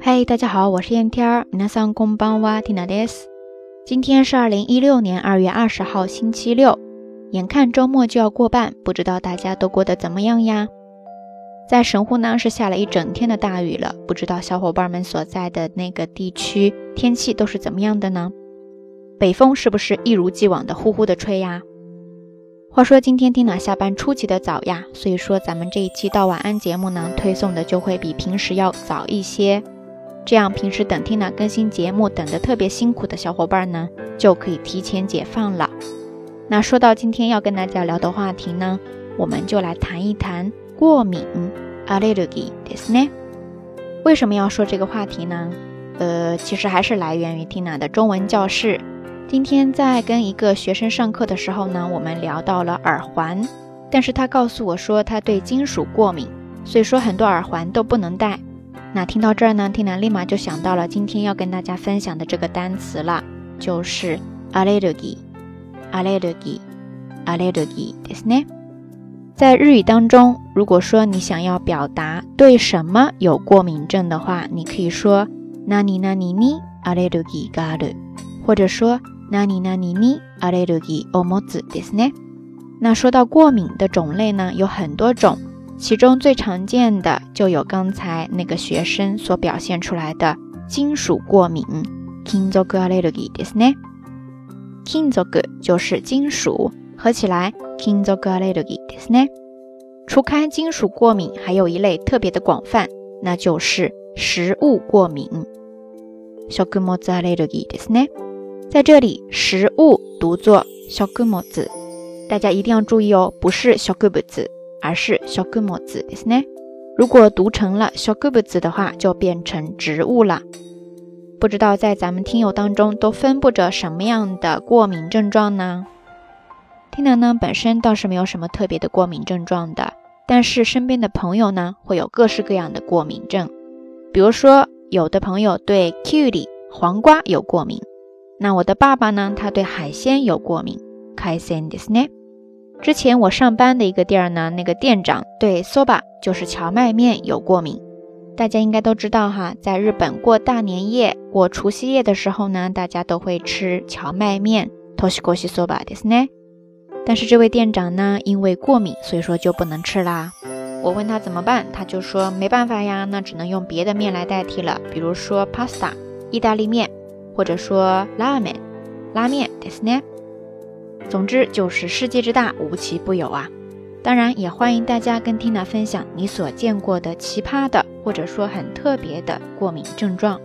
嗨，大家好，我是燕天儿。皆さんこんばんは、ティナです。今天是二零一六年二月二十号，星期六。眼看周末就要过半，不知道大家都过得怎么样呀？在神户呢，是下了一整天的大雨了。不知道小伙伴们所在的那个地区天气都是怎么样的呢？北风是不是一如既往的呼呼的吹呀？话说今天蒂娜下班出奇的早呀，所以说咱们这一期到晚安节目呢，推送的就会比平时要早一些。 这样，平时等 Tina 更新节目等得特别辛苦的小伙伴呢，就可以提前解放了。那说到今天要跟大家聊的话题呢，我们就来谈一谈过敏 （allergy） ですね。为什么要说这个话题呢？呃，其实还是来源于 Tina 的中文教室。今天在跟一个学生上课的时候呢，我们聊到了耳环，但是他告诉我说他对金属过敏，所以说很多耳环都不能戴。 那听到这儿呢，缇娜立马就想到了今天要跟大家分享的这个单词了，就是 allergy，allergy，allergy ですね。在日语当中，如果说你想要表达对什么有过敏症的话，你可以说何々にアレルギーがある，或者说何々にアレルギーを持つですね。那说到过敏的种类呢，有很多种。 其中最常见的就有刚才那个学生所表现出来的金属过敏 （kinzoku allergy） ですね。kinzoku 就是金属，合起来 kinzoku allergy ですね。除开金属过敏，还有一类特别的广泛，那就是食物过敏 （shoku mo allergy） ですね。在这里，食物读作 shoku mo，大家一定要注意哦，不是 shoku bu。 而是小根木子，ですね。如果读成了小根木子的话，就变成植物了。不知道在咱们听友当中都分布着什么样的过敏症状呢？听楠呢本身倒是没有什么特别的过敏症状的，但是身边的朋友呢会有各式各样的过敏症。比如说，有的朋友对 kiwi 黄瓜有过敏，那我的爸爸呢，他对海鲜有过敏，海鲜ですね。 之前我上班的一个店儿呢，那个店长对 soba 就是荞麦面有过敏。大家应该都知道哈，在日本过大年夜、过除夕夜的时候呢，大家都会吃荞麦面 toshikoshi soba ですね。但是这位店长呢，因为过敏，所以说就不能吃啦。我问他怎么办，他就说没办法呀，那只能用别的面来代替了，比如说 pasta 意大利面，或者说拉面拉面ですね。 总之就是世界之大，无奇不有啊！当然也欢迎大家跟 Tina 分享你所见过的奇葩的，或者说很特别的过敏症状。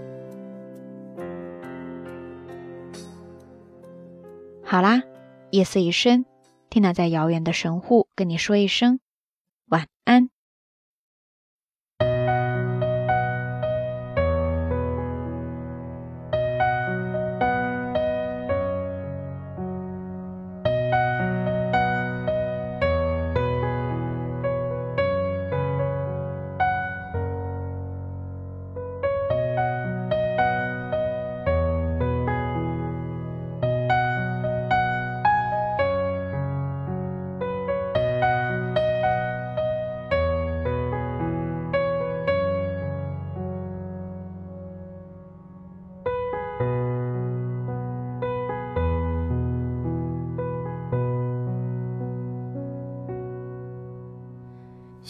好啦，夜色已深，Tina 在遥远的神户跟你说一声晚安。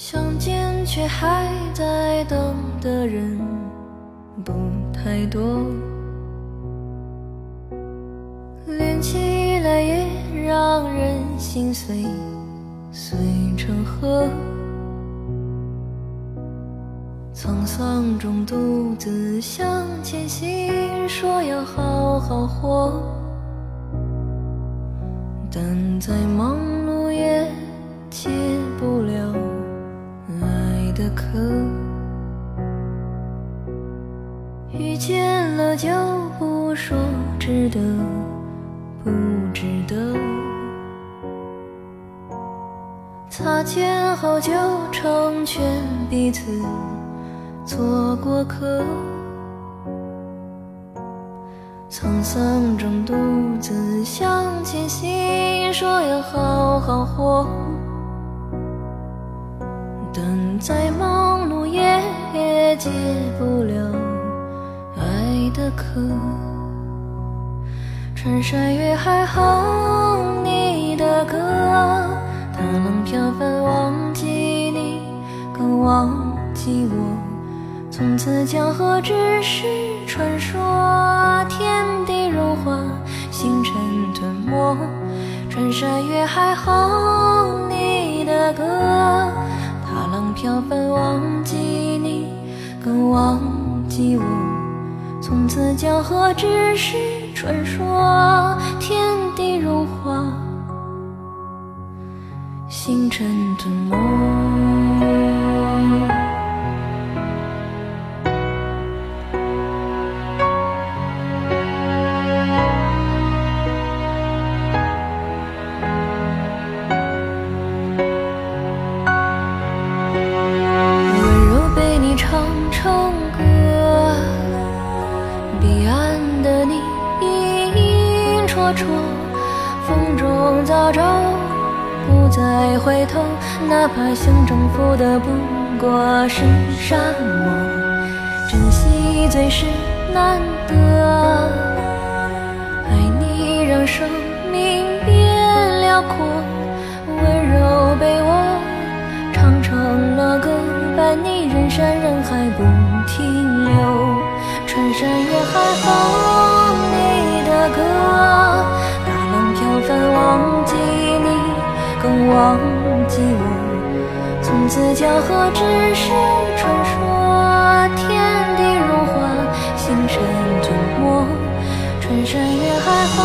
相见却还在等的人不太多，连起来也让人心碎，碎成河。沧桑中独自向前行，说要好好活，但再忙遇见了就不说值得不值得，擦肩后就成全彼此做过客，沧桑中独自向前行，说要好好活。但再忙碌也解不了。的歌，穿山越海哼你的歌，大浪飘翻忘记你，更忘记我。从此江河只是传说，天地如画，星辰吞没。穿山越海哼你的歌，大浪飘翻忘记你，更忘。记我，从此江河只是传说，天地如画，星辰吞没。风中早朝，不再回头，哪怕想征服的不过是沙漠。珍惜最是难得，爱你让生命变辽阔，温柔被我唱成了歌，伴你人山人海不停留，穿山越海哼更忘记我。从此江河只是传说，天地如画，星辰吞没。穿山越海后